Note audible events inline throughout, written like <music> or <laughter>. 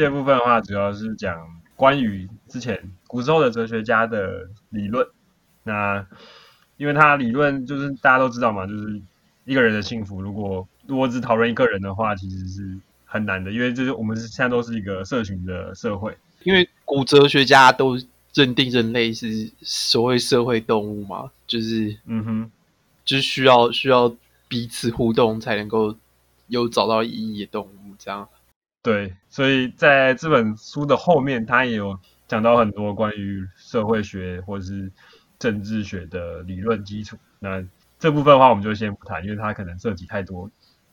第二部分的话，主要是讲关于之前古时候的哲学家的理论。那因为他理论就是大家都知道嘛，就是一个人的幸福，如果如果只讨论一个人的话，其实是很难的，因为就是我们是现在都是一个社群的社会。因为古哲学家都认定人类是所谓社会动物嘛，就是嗯哼，就是需要需要彼此互动才能够有找到意义的动物这样。对，所以在这本书的后面，他也有讲到很多关于社会学或者是政治学的理论基础。那这部分的话，我们就先不谈，因为它可能涉及太多。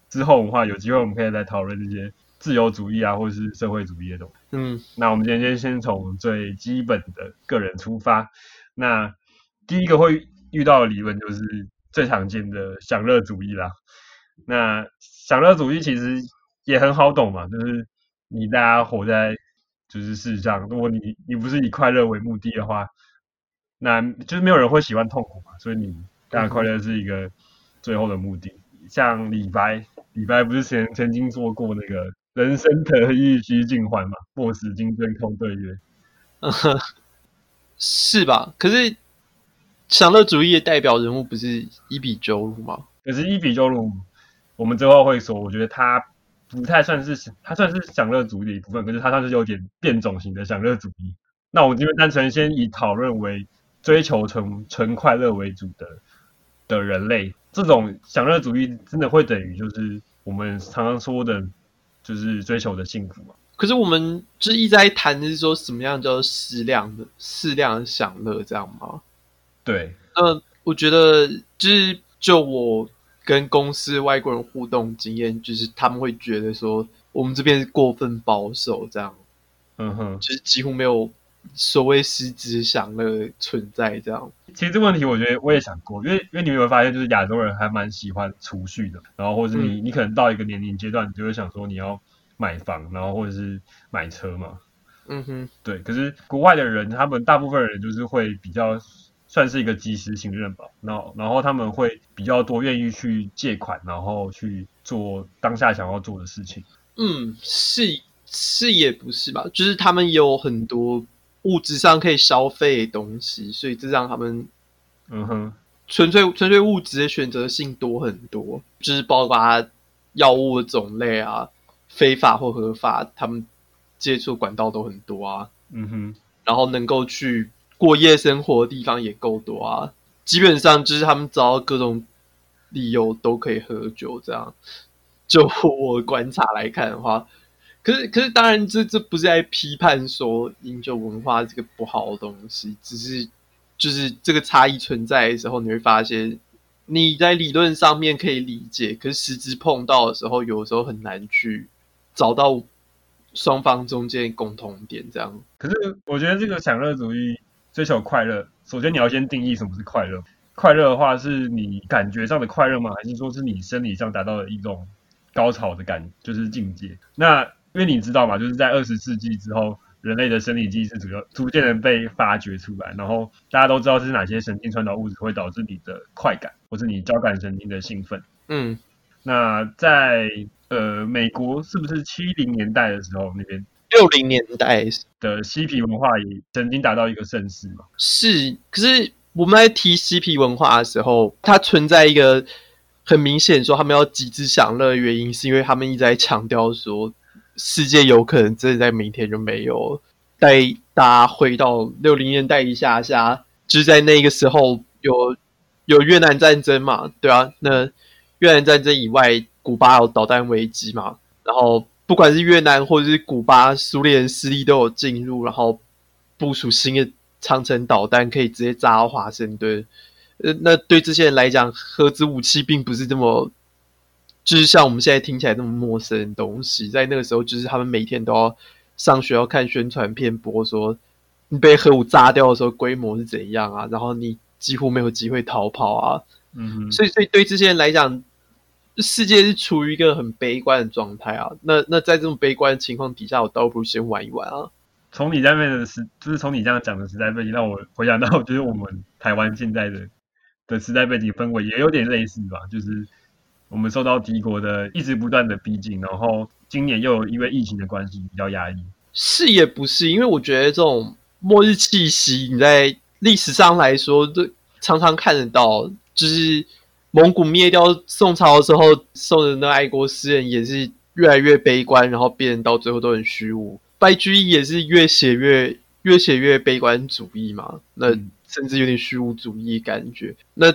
之后的话，有机会我们可以再讨论这些自由主义啊，或者是社会主义的东西。嗯，那我们今天先从最基本的个人出发。那第一个会遇到的理论就是最常见的享乐主义啦。那享乐主义其实也很好懂嘛，就是你大家活在就是世上，如果你你不是以快乐为目的的话，那就是没有人会喜欢痛苦嘛，所以你大家快乐是一个最后的目的。嗯、像李白，李白不是曾曾经做过那个“人生得意须尽欢”嘛，“莫使金樽空对月”，嗯哼，是吧？可是享乐主义的代表人物不是伊比鸠鲁吗？可是伊比鸠鲁，我们之后会说，我觉得他。不太算是，他算是享乐主义的一部分，可是他算是有点变种型的享乐主义。那我们这边单纯先以讨论为追求纯纯快乐为主的的人类，这种享乐主义真的会等于就是我们常常说的，就是追求的幸福吗？可是我们就一直在谈的是说什么样叫适量的适量的享乐，这样吗？对，呃，我觉得就是就我。跟公司外国人互动经验，就是他们会觉得说我们这边是过分保守，这样，嗯哼，就是几乎没有所谓实质享乐存在这样。其实这个问题，我觉得我也想过，因为因为你有没有发现，就是亚洲人还蛮喜欢储蓄的，然后或者你、嗯、你可能到一个年龄阶段，你就会想说你要买房，然后或者是买车嘛，嗯哼，对。可是国外的人，他们大部分人就是会比较。算是一个及时行乐吧，然后然后他们会比较多愿意去借款，然后去做当下想要做的事情。嗯，是是也不是吧，就是他们有很多物质上可以消费的东西，所以这让他们嗯哼，纯粹纯粹物质的选择性多很多，就是包括药物的种类啊，非法或合法，他们接触管道都很多啊。嗯哼，然后能够去。过夜生活的地方也够多啊，基本上就是他们找到各种理由都可以喝酒，这样。就我观察来看的话，可是可是当然这这不是在批判说饮酒文化这个不好的东西，只是就是这个差异存在的时候，你会发现你在理论上面可以理解，可是实质碰到的时候，有时候很难去找到双方中间共同点，这样。可是我觉得这个享乐主义。追求快乐，首先你要先定义什么是快乐。快乐的话，是你感觉上的快乐吗？还是说是你生理上达到的一种高潮的感，就是境界？那因为你知道嘛，就是在二十世纪之后，人类的生理机制逐逐渐的被发掘出来，然后大家都知道是哪些神经传导物质会导致你的快感，或是你交感神经的兴奋。嗯，那在呃美国是不是七零年代的时候那边？六零年代的嬉皮文化也曾经达到一个盛世嘛？是，可是我们在提嬉皮文化的时候，它存在一个很明显说他们要极致享乐的原因，是因为他们一直在强调说世界有可能真的在明天就没有。带大家回到六零年代一下下，就是在那个时候有有越南战争嘛？对啊，那越南战争以外，古巴有导弹危机嘛？然后。不管是越南或者是古巴，苏联势力都有进入，然后部署新的长城导弹，可以直接炸到华盛顿。呃，那对这些人来讲，核子武器并不是这么，就是像我们现在听起来那么陌生的东西。在那个时候，就是他们每天都要上学，要看宣传片播，说你被核武炸掉的时候规模是怎样啊，然后你几乎没有机会逃跑啊。嗯哼，所以，所以对这些人来讲。世界是处于一个很悲观的状态啊，那那在这种悲观的情况底下，我倒不如先玩一玩啊。从你在那边的时，就是从你这样讲的时代背景，让我回想到，就是我们台湾现在的的时代背景氛围也有点类似吧，就是我们受到敌国的一直不断的逼近，然后今年又因为疫情的关系比较压抑，是也不是，因为我觉得这种末日气息，你在历史上来说，都常常看得到。就是蒙古灭掉宋朝的时候，宋人的爱国诗人也是越来越悲观，然后变成到最后都很虚无。白居易也是越写越越写越悲观主义嘛，那甚至有点虚无主义感觉。那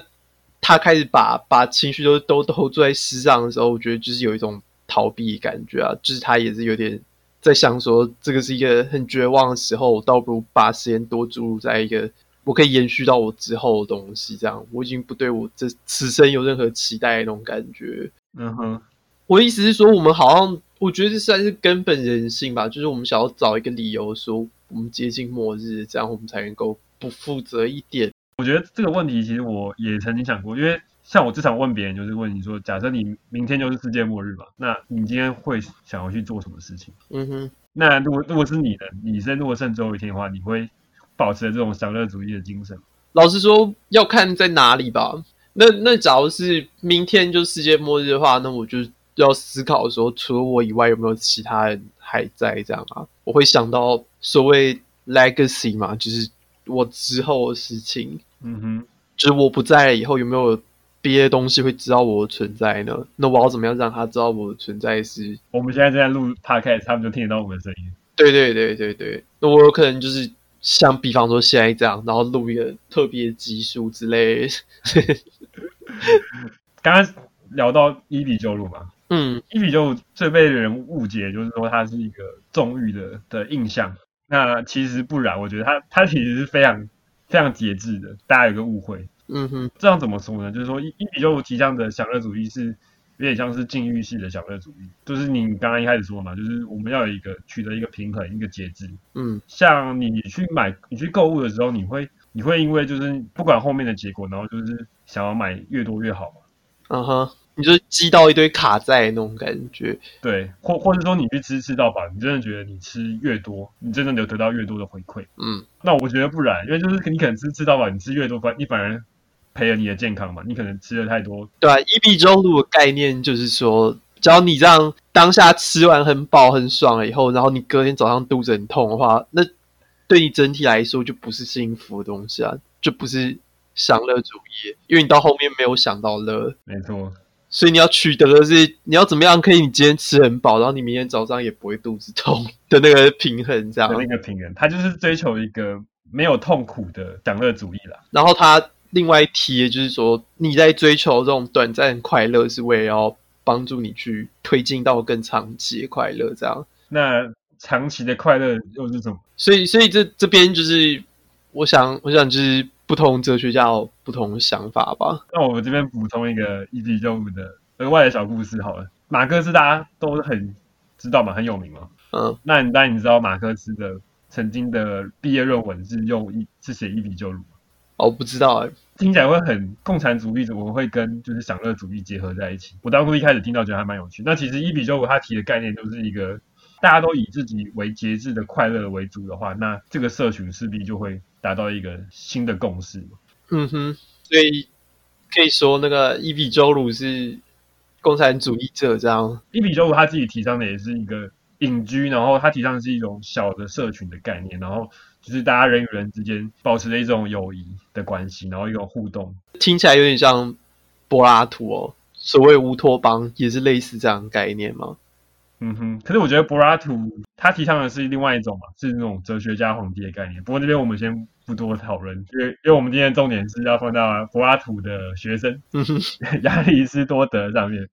他开始把把情绪都都都做在诗上的时候，我觉得就是有一种逃避感觉啊，就是他也是有点在想说，这个是一个很绝望的时候，我倒不如把时间多注入在一个我可以延续到我之后的东西，这样我已经不对我这此生有任何期待的那种感觉。嗯哼，我的意思是说，我们好像我觉得这算是根本人性吧，就是我们想要找一个理由说我们接近末日，这样我们才能够不负责一点。我觉得这个问题其实我也曾经想过，因为像我经常问别人，就是问你说，假设你明天就是世界末日嘛，那你今天会想要去做什么事情？嗯哼。那如果如果是你的，你现在如果剩最后一天的话，你会保持这种享乐主义的精神？老实说，要看在哪里吧。那那假如是明天就世界末日的话，那我就要思考说，除了我以外，有没有其他人还在这样啊？我会想到所谓 legacy 嘛，就是我之后的事情。嗯哼，就是我不在了以后，有没有别的东西会知道我的存在呢？那我要怎么样让他知道我的存在是？我们现在正在录 podcast，他们就听得到我们的声音。对对对对对，那我有可能就是像比方说现在这样，然后录一个特别集数之类。<laughs> 刚刚聊到伊比鸠鲁嘛，<laughs> 嗯，伊比鸠鲁最被人误解就是说他是一个纵欲的的印象，那其实不然，我觉得他他其实是非常。非常节制的，大家有个误会。嗯哼，这样怎么说呢？就是说，伊比鸠鲁提倡的享乐主义是有点像是禁欲系的享乐主义，就是你刚刚一开始说嘛，就是我们要有一个取得一个平衡，一个节制。嗯，像你去买、你去购物的时候，你会你会因为就是不管后面的结果，然后就是想要买越多越好嘛。嗯哼。你就积到一堆卡债那种感觉，对，或或者说你去吃吃到饱，你真的觉得你吃越多，你真的有得到越多的回馈。嗯，那我觉得不然，因为就是你可能吃吃到饱，你吃越多，反你反而赔了你的健康嘛，你可能吃的太多。对啊，一比鸠鲁的概念就是说，只要你这样当下吃完很饱很爽了以后，然后你隔天早上肚子很痛的话，那对你整体来说就不是幸福的东西啊，就不是享乐主义，因为你到后面没有享到乐。没错。所以你要取得的是，你要怎么样可以你今天吃很饱，然后你明天早上也不会肚子痛 <laughs> 的那个平衡，这样。那个平衡，他就是追求一个没有痛苦的享乐主义啦。然后他另外一提的就是说，你在追求这种短暂快乐，是为了要帮助你去推进到更长期的快乐，这样。那长期的快乐又是什么？所以，所以这这边就是，我想，我想就是。不同哲学家有不同的想法吧。那我们这边补充一个一比鸠鲁的额外的小故事好了。马克思大家都很知道嘛，很有名嘛。嗯，那你当然你知道马克思的曾经的毕业论文是用一是写伊比鸠鲁吗？哦，不知道哎、欸，听起来会很共产主义，怎么会跟就是享乐主义结合在一起？我当初一开始听到觉得还蛮有趣。那其实伊比鸠鲁他提的概念就是一个大家都以自己为节制的快乐为主的话，那这个社群势必就会。达到一个新的共识。嗯哼，所以可以说那个伊比鸠鲁是共产主义者这样。伊比鸠鲁他自己提倡的也是一个隐居，然后他提倡的是一种小的社群的概念，然后就是大家人与人之间保持着一种友谊的关系，然后一种互动。听起来有点像柏拉图哦，所谓乌托邦也是类似这样的概念吗？嗯哼，可是我觉得柏拉图他提倡的是另外一种嘛，是那种哲学家皇帝的概念。不过这边我们先不多讨论，因为因为我们今天重点是要放到柏拉图的学生 <laughs> 亚里士多德上面。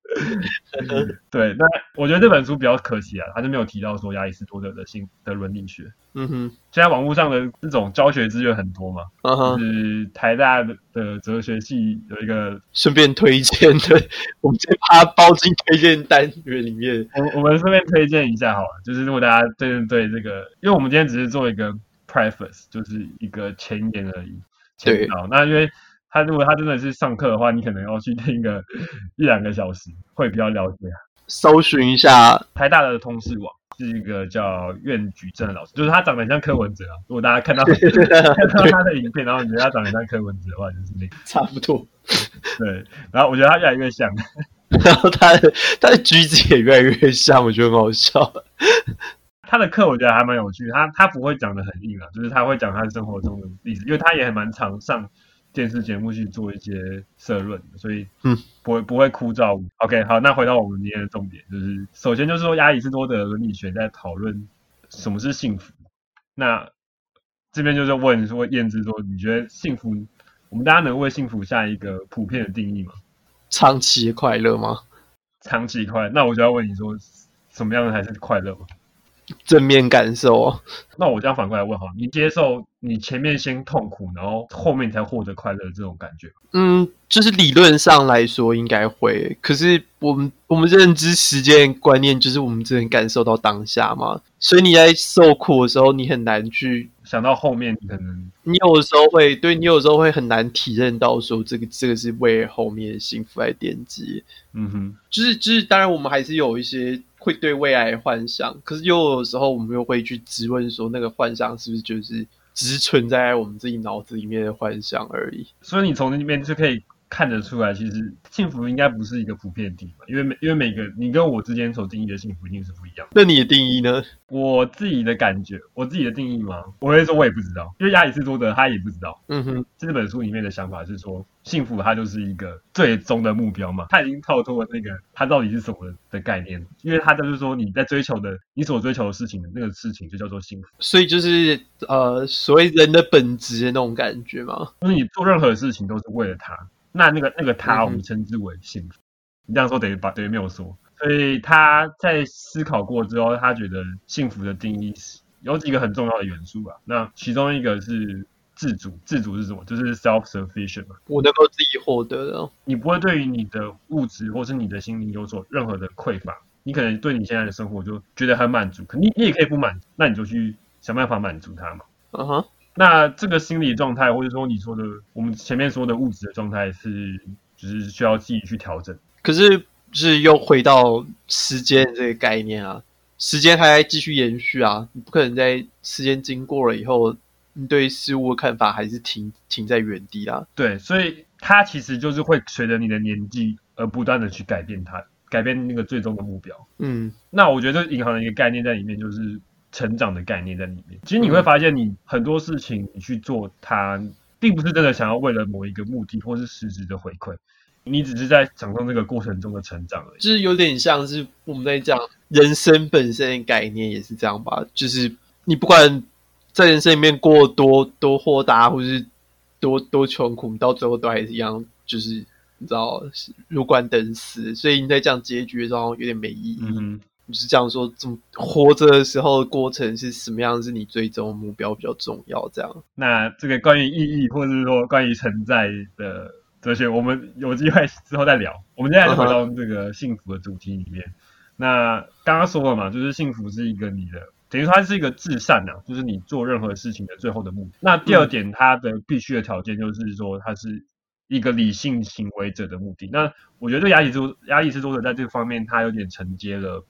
<laughs> 对，那我觉得这本书比较可惜啊，他就没有提到说亚里士多德的性的伦理学。嗯哼，现在网络上的这种教学资源很多嘛，嗯哼，就是台大的的哲学系有一个 <laughs> 顺便推荐的，我们先把它包进推荐单元里面。我我们顺便推荐一下好了，就是如果大家对对这个，因为我们今天只是做一个 preface，就是一个前言而已。对，好，那因为他如果他真的是上课的话，你可能要去听个一两个小时，会比较了解。搜寻一下台大的通识网。是一个叫苑举正的老师，就是他长得很像柯文哲啊。如果大家看到 <laughs> 看到他的影片，然后你觉得他长得像柯文哲的话，就是那个差不多。对，然后我觉得他越来越像，<laughs> 然后他的他的举止也越来越像，我觉得很好笑。他的课我觉得还蛮有趣，他他不会讲的很硬啊，就是他会讲他生活中的例子，因为他也很蛮常上电视节目去做一些社论，所以嗯，不会不会枯燥。OK，好，那回到我们今天的重点，就是首先就是说亚里士多德伦理学在讨论什么是幸福。那这边就是问说燕之说，你觉得幸福，我们大家能为幸福下一个普遍的定义吗？长期快乐吗？长期快乐，那我就要问你说，什么样的才是快乐吗？正面感受哦，那我这样反过来问哈，你接受你前面先痛苦，然后后面才获得快乐这种感觉？嗯，就是理论上来说应该会，可是我们我们认知时间观念就是我们只能感受到当下嘛，所以你在受苦的时候，你很难去想到后面可能你有的时候会对你有的时候会很难体认到说这个这个是为后面的幸福来奠基。嗯哼，就是就是当然我们还是有一些。会对未来幻想，可是又有时候我们又会去质问说，那个幻想是不是就是只是存在我们自己脑子里面的幻想而已？所以你从那边就可以。看得出来，其实幸福应该不是一个普遍的定义，因为每因为每个你跟我之间所定义的幸福一定是不一样的。那你的定义呢？我自己的感觉，我自己的定义吗？我会说，我也不知道，因为亚里士多德他也不知道。嗯哼，这本书里面的想法是说，幸福它就是一个最终的目标嘛，他已经跳脱了那个它到底是什么的概念，因为他就是说你在追求的，你所追求的事情的那个事情就叫做幸福。所以就是呃，所谓人的本质的那种感觉嘛，就是你做任何事情都是为了他。那那个那个他，我们称之为幸福。嗯、你这样说等于把等于没有说。所以他在思考过之后，他觉得幸福的定义是有几个很重要的元素吧。那其中一个是自主，自主是什么？就是 self-sufficient 嘛。我能够自己获得的。你不会对于你的物质或是你的心灵有所任何的匮乏。你可能对你现在的生活就觉得很满足，可你你也可以不满足，那你就去想办法满足它嘛。嗯哼。那这个心理状态，或者说你说的，我们前面说的物质的状态，是就是需要自己去调整。可是，是又回到时间这个概念啊，时间还在继续延续啊，你不可能在时间经过了以后，你对事物的看法还是停停在原地啊。对，所以它其实就是会随着你的年纪而不断的去改变它，改变那个最终的目标。嗯，那我觉得银行的一个概念在里面就是。成长的概念在里面，其实你会发现，你很多事情你去做它，并不是真的想要为了某一个目的或是实质的回馈，你只是在享受这个过程中的成长而已。就是有点像是我们在讲人生本身的概念也是这样吧，就是你不管在人生里面过多多豁达，或是多多穷苦，到最后都还是一样，就是你知道入关等死，所以你在讲结局的时候有点没意义。嗯就是这样说，怎么活着的时候过程是什么样？是你最终目标比较重要？这样。那这个关于意义，或者是说关于存在的哲学，我们有机会之后再聊。我们现在就回到这个幸福的主题里面。那刚刚说了嘛，就是幸福是一个你的，等于说它是一个至善呐、就是你做任何事情的最后的目的。那第二点，它的必须的条件就是说，它是一个理性行为者的目的。那我觉得亚里士多亚里士多德在这方面，他有点承接了。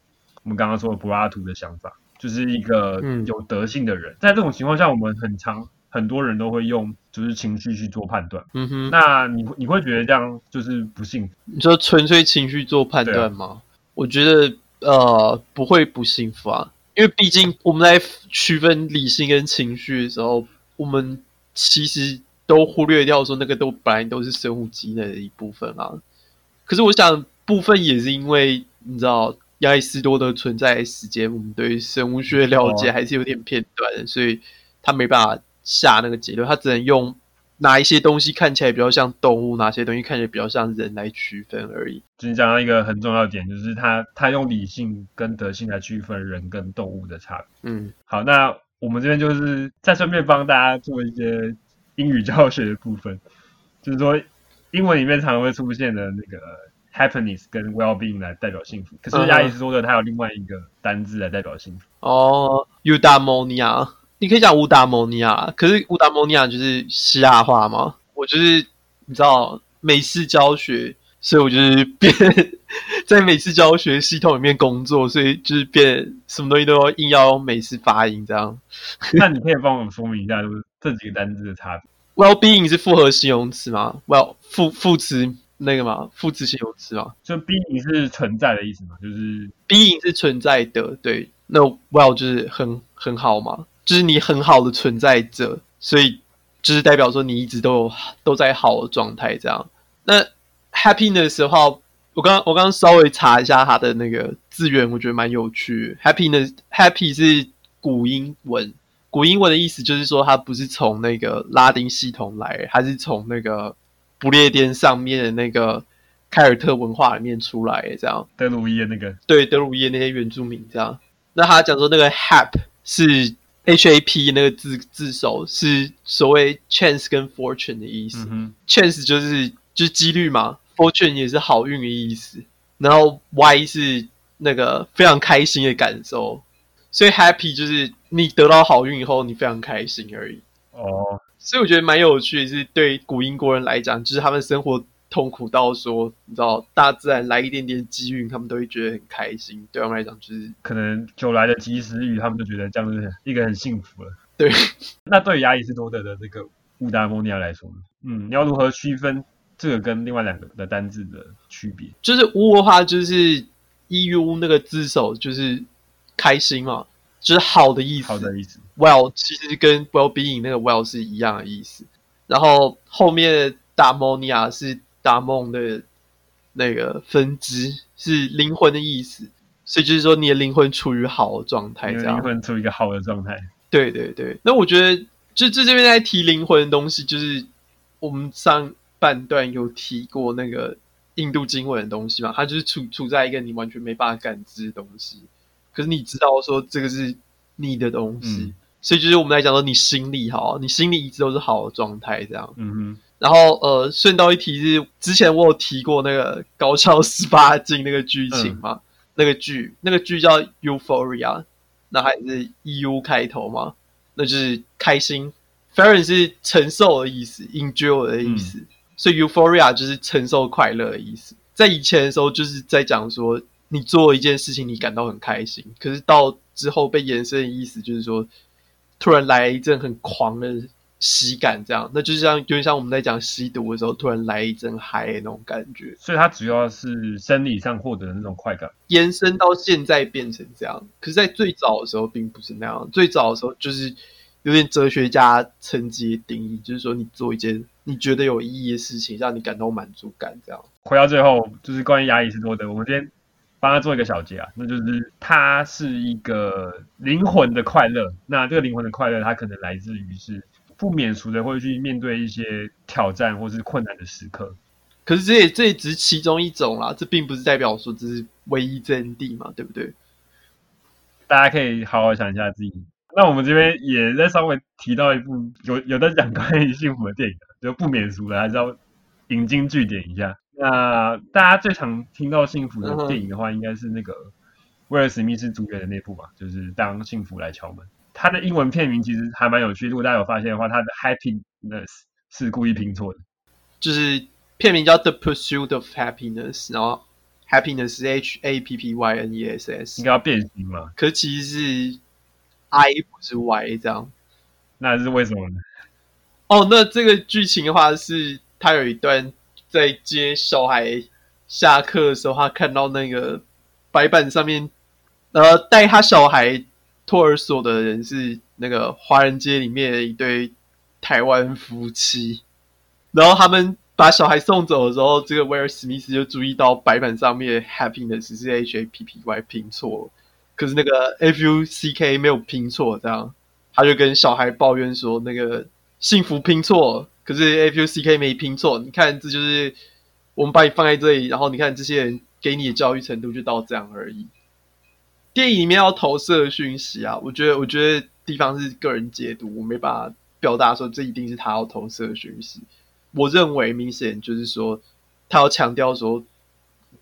我们刚刚说的柏拉图的想法，就是一个有德性的人。嗯、在这种情况下，我们很常很多人都会用就是情绪去做判断。嗯哼，那你你会觉得这样就是不幸福？你说纯粹情绪做判断吗？啊、我觉得呃不会不幸福啊，因为毕竟我们在区分理性跟情绪的时候，我们其实都忽略掉说那个都本来都是生物机能的一部分啊。可是我想部分也是因为你知道。亚里士多德存在的时间，我们对生物学了解还是有点片段的，哦、所以他没办法下那个结论，他只能用哪一些东西看起来比较像动物，哪些东西看起来比较像人来区分而已。就你讲到一个很重要的点，就是他他用理性跟德性来区分人跟动物的差别。嗯，好，那我们这边就是再顺便帮大家做一些英语教学的部分，就是说英文里面常常会出现的那个。Happiness 跟 well-being 来代表幸福，可是亚里士多德他有另外一个单字来代表幸福。哦，eudaimonia，你可以讲 eudaimonia，可是 eudaimonia 就是希腊话吗？我就是你知道美式教学，所以我就是变在美式教学系统里面工作，所以就是变什么东西都要硬要用美式发音这样。那你可以帮我们说明一下，就是这几个单字的差别？<laughs> Well-being 是复合形容词吗？Well 副副词。那个嘛，复制形容词嘛，就 being 是存在的意思嘛，就是 being 是存在的，对，那 well 就是很很好嘛，就是你很好的存在着，所以就是代表说你一直都有都在好的状态这样。那 happiness 的话，我刚我刚刚稍微查一下它的那个字源，我觉得蛮有趣。happiness happy 是古英文，古英文的意思就是说它不是从那个拉丁系统来，它是从那个不列颠上面的那个。凯尔特文化里面出来的这样，德鲁伊的那个。对德鲁伊那些原住民这样，那他讲说那个 hap 是 H A P 那个字字首是所谓 chance 跟 fortune 的意思，嗯、chance 就是就是几率嘛，fortune 也是好运的意思，然后 Y 是那个非常开心的感受，所以 happy 就是你得到好运以后你非常开心而已。哦，所以我觉得蛮有趣的是对古英国人来讲，就是他们生活。痛苦到说，你知道，大自然来一点点机遇，他们都会觉得很开心。对他们来讲，就是可能久来的及时雨，他们就觉得这样子一个很幸福了。对，<laughs> 那对于亚里士多德的这个乌达摩尼亚来说呢？嗯，你要如何区分这个跟另外两个的单字的区别？就是乌的话，就是 eu 那个字首就是开心嘛，就是好的意思。好的意思。well 其实跟 well being 那个 well 是一样的意思。然后后面达摩尼亚是。达梦的那个分支是灵魂的意思，所以就是说你的灵魂处于好的状态，这样。灵魂处于一个好的状态。对对对，那我觉得就这这边在提灵魂的东西，就是我们上半段有提过那个印度经文的东西嘛，它就是处处在一个你完全没办法感知的东西，可是你知道说这个是你的东西，嗯、所以就是我们来讲说你心里好，你心里一直都是好的状态，这样。嗯哼。然后呃，顺道一提是之前我有提过那个高超十八禁那个剧情嘛，嗯、那个剧那个剧叫 Euphoria，那还是 EU 开头嘛，那就是开心。Pheron 是承受的意思，endure 的意思，嗯、所以 Euphoria 就是承受快乐的意思。在以前的时候，就是在讲说你做一件事情，你感到很开心，可是到之后被延伸的意思就是说，突然来一阵很狂的。喜感这样，那就是像有点像我们在讲吸毒的时候，突然来一阵嗨的那种感觉。所以它主要是生理上获得的那种快感，延伸到现在变成这样。可是，在最早的时候并不是那样。最早的时候就是有点哲学家层级的定义，就是说你做一件你觉得有意义的事情，让你感到满足感这样。回到最后，就是关于亚里士多德，我们今天帮他做一个小结啊，那就是他是一个灵魂的快乐。那这个灵魂的快乐，它可能来自于是。不免俗的会去面对一些挑战或是困难的时刻，可是这也这也只是其中一种啦，这并不是代表说这是唯一真谛嘛，对不对？大家可以好好想一下自己。那我们这边也在稍微提到一部有有在讲关于幸福的电影，就不免俗的还是要引经据典一下。那大家最常听到幸福的电影的话，应该是那个威尔史密斯主演的那部吧，就是当幸福来敲门。它的英文片名其实还蛮有趣，如果大家有发现的话，它的 happiness 是故意拼错的，就是片名叫 The Pursuit of Happiness，然后 happiness 是 H A P P Y N E S S，应该要变形嘛？可是其实是 I 不是 Y 这样，那是为什么呢？哦，那这个剧情的话是，它有一段在接小孩下课的时候，他看到那个白板上面，呃，带他小孩。托儿所的人是那个华人街里面的一对台湾夫妻，然后他们把小孩送走的时候，这个威尔史密斯就注意到白板上面 happiness 是 H A P P Y 拼错，可是那个 F U C K 没有拼错，这样他就跟小孩抱怨说，那个幸福拼错了，可是 F U C K 没拼错，你看这就是我们把你放在这里，然后你看这些人给你的教育程度就到这样而已。电影里面要投射的讯息啊，我觉得，我觉得地方是个人解读，我没办法表达说这一定是他要投射的讯息。我认为明显就是说，他要强调说，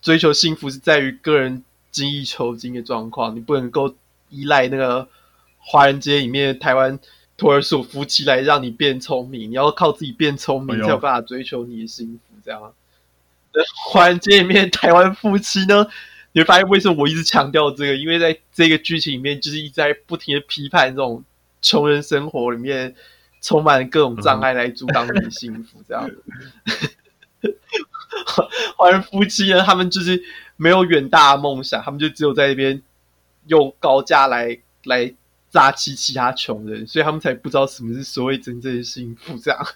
追求幸福是在于个人精益求精的状况，你不能够依赖那个华人街里面台湾托儿所夫妻来让你变聪明，你要靠自己变聪明才有办法追求你的幸福。这样，华人街里面台湾夫妻呢？你会发现为什么我一直强调这个？因为在这个剧情里面，就是一直在不停的批判这种穷人生活里面充满了各种障碍来阻挡你的幸福。这样子，<laughs> 华人夫妻呢，他们就是没有远大的梦想，他们就只有在那边用高价来来榨取其他穷人，所以他们才不知道什么是所谓真正的幸福。这样，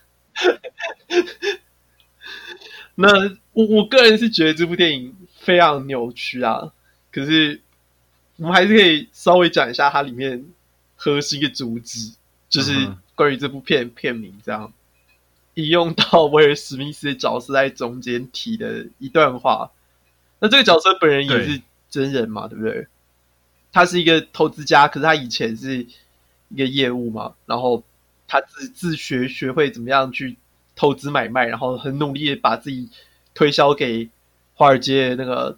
<laughs> 那我我个人是觉得这部电影非常扭曲啊。可是我们还是可以稍微讲一下它里面核心的主旨，就是关于这部片片名这样。引用到威尔史密斯的角色在中间提的一段话，那这个角色本人也是真人嘛，对，对不对？他是一个投资家，可是他以前是一个业务嘛，然后他自自学学会怎么样去投资买卖，然后很努力的把自己推销给华尔街那个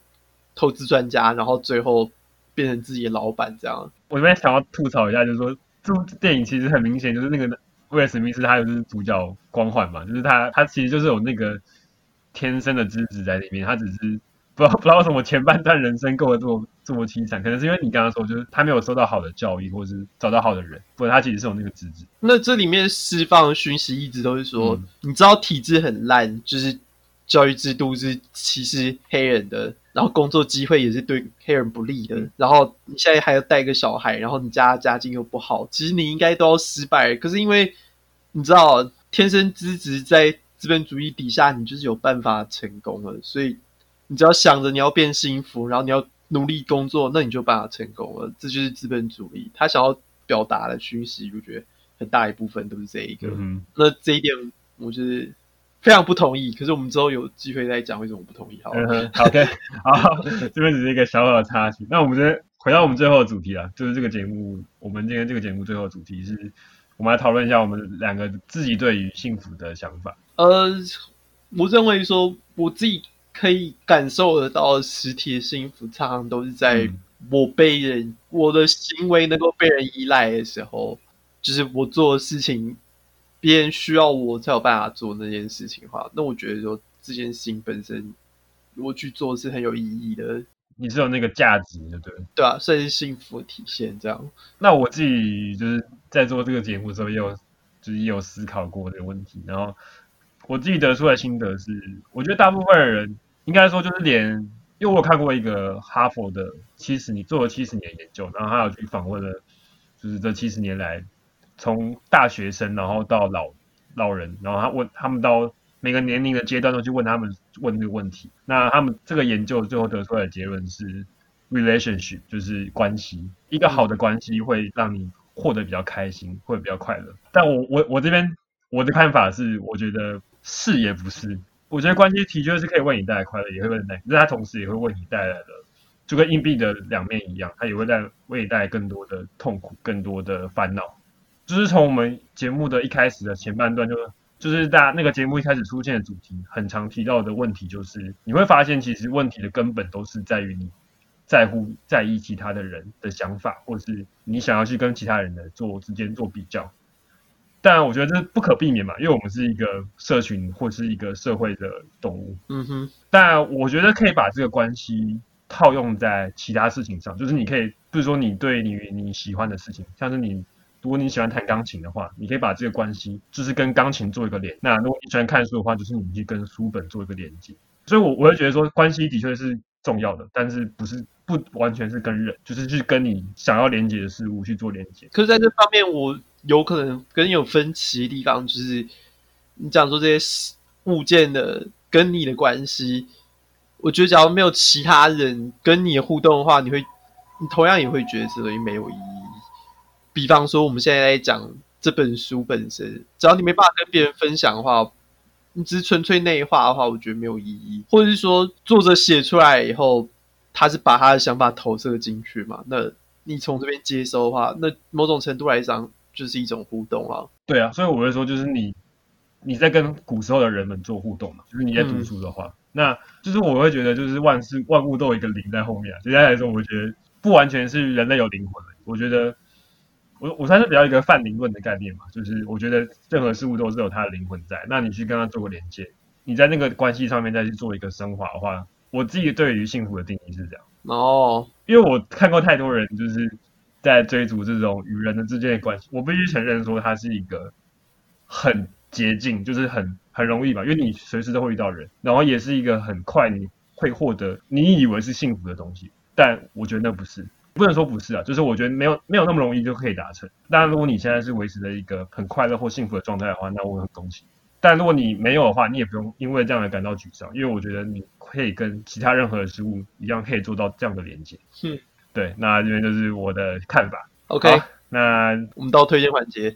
投资专家，然后最后变成自己的老板这样。我这边想要吐槽一下，就是说这部电影其实很明显就是那个。威尔史密斯他就是主角光环嘛，就是他他其实就是有那个天生的资质在里面，他只是不知道不知道为什么前半段人生过得这么这么凄惨，可能是因为你刚刚说就是他没有受到好的教育，或者是找到好的人，不然他其实是有那个资质。那这里面释放的讯息一直都是说，嗯、你知道体制很烂，就是教育制度是歧视黑人的。然后工作机会也是对黑人不利的。然后你现在还要带一个小孩，然后你家家境又不好，其实你应该都要失败。可是因为你知道，天生资质在资本主义底下，你就是有办法成功了。所以你只要想着你要变幸福，然后你要努力工作，那你就办法成功了。这就是资本主义他想要表达的讯息，我觉得很大一部分都是这一个。嗯、那这一点，我就是。非常不同意，可是我们之后有机会再讲为什么不同意。好，嗯，OK，好，这边只是一个小小的插曲。那我们先回到我们最后的主题啊，就是这个节目，我们今天这个节目最后的主题是，我们来讨论一下我们两个自己对于幸福的想法。呃，我认为说我自己可以感受得到实体的幸福，常常都是在我被人，嗯、我的行为能够被人依赖的时候，就是我做的事情。别人需要我才有办法做那件事情的话，那我觉得说这件事情本身，如果去做是很有意义的。你是有那个价值的，对对啊，算是幸福的体现这样。那我自己就是在做这个节目的时候，也有就是也有思考过这个问题。然后我自己得出来的心得是，我觉得大部分的人应该说就是连，因为我看过一个哈佛的七十年做了七十年研究，然后他有去访问了，就是这七十年来。从大学生，然后到老老人，然后他问他们到每个年龄的阶段都去问他们问这个问题。那他们这个研究最后得出来的结论是，relationship 就是关系，一个好的关系会让你获得比较开心，会比较快乐。但我我我这边我的看法是，我觉得是也不是。我觉得关键题就是可以为你带来快乐，也会为你带来，但它同时也会为你带来的，就跟硬币的两面一样，它也会带为你带来更多的痛苦，更多的烦恼。就是从我们节目的一开始的前半段就，就就是大家那个节目一开始出现的主题，很常提到的问题，就是你会发现，其实问题的根本都是在于你在乎、在意其他的人的想法，或是你想要去跟其他人的做之间做比较。但我觉得这是不可避免嘛，因为我们是一个社群或是一个社会的动物。嗯哼。但我觉得可以把这个关系套用在其他事情上，就是你可以，比如说你对你你喜欢的事情，像是你。如果你喜欢弹钢琴的话，你可以把这个关系就是跟钢琴做一个连。那如果你喜欢看书的话，就是你去跟书本做一个连接。所以我，我我会觉得说，关系的确是重要的，但是不是不完全是跟人，就是去跟你想要连接的事物去做连接。可是在这方面，我有可能跟有分歧的地方，就是你讲说这些物件的跟你的关系，我觉得假如没有其他人跟你的互动的话，你会你同样也会觉得这东西没有意义。比方说，我们现在在讲这本书本身，只要你没办法跟别人分享的话，你只是纯粹内化的话，我觉得没有意义。或者是说，作者写出来以后，他是把他的想法投射进去嘛？那你从这边接收的话，那某种程度来讲，就是一种互动啊。对啊，所以我会说，就是你你在跟古时候的人们做互动嘛，就是你在读书的话，嗯、那就是我会觉得，就是万事万物都有一个灵在后面啊。简单来说，我觉得不完全是人类有灵魂，我觉得。我我算是比较一个泛灵论的概念嘛，就是我觉得任何事物都是有它的灵魂在，那你去跟它做个连接，你在那个关系上面再去做一个升华的话，我自己对于幸福的定义是这样哦，因为我看过太多人就是在追逐这种与人的之间的关系，我必须承认说它是一个很捷径，就是很很容易吧，因为你随时都会遇到人，然后也是一个很快你会获得你以为是幸福的东西，但我觉得那不是。不能说不是啊，就是我觉得没有没有那么容易就可以达成。当然，如果你现在是维持着一个很快乐或幸福的状态的话，那我很恭喜。但如果你没有的话，你也不用因为这样而感到沮丧，因为我觉得你可以跟其他任何的事物一样，可以做到这样的连接。是，对，那这边就是我的看法。OK，那我们到推荐环节。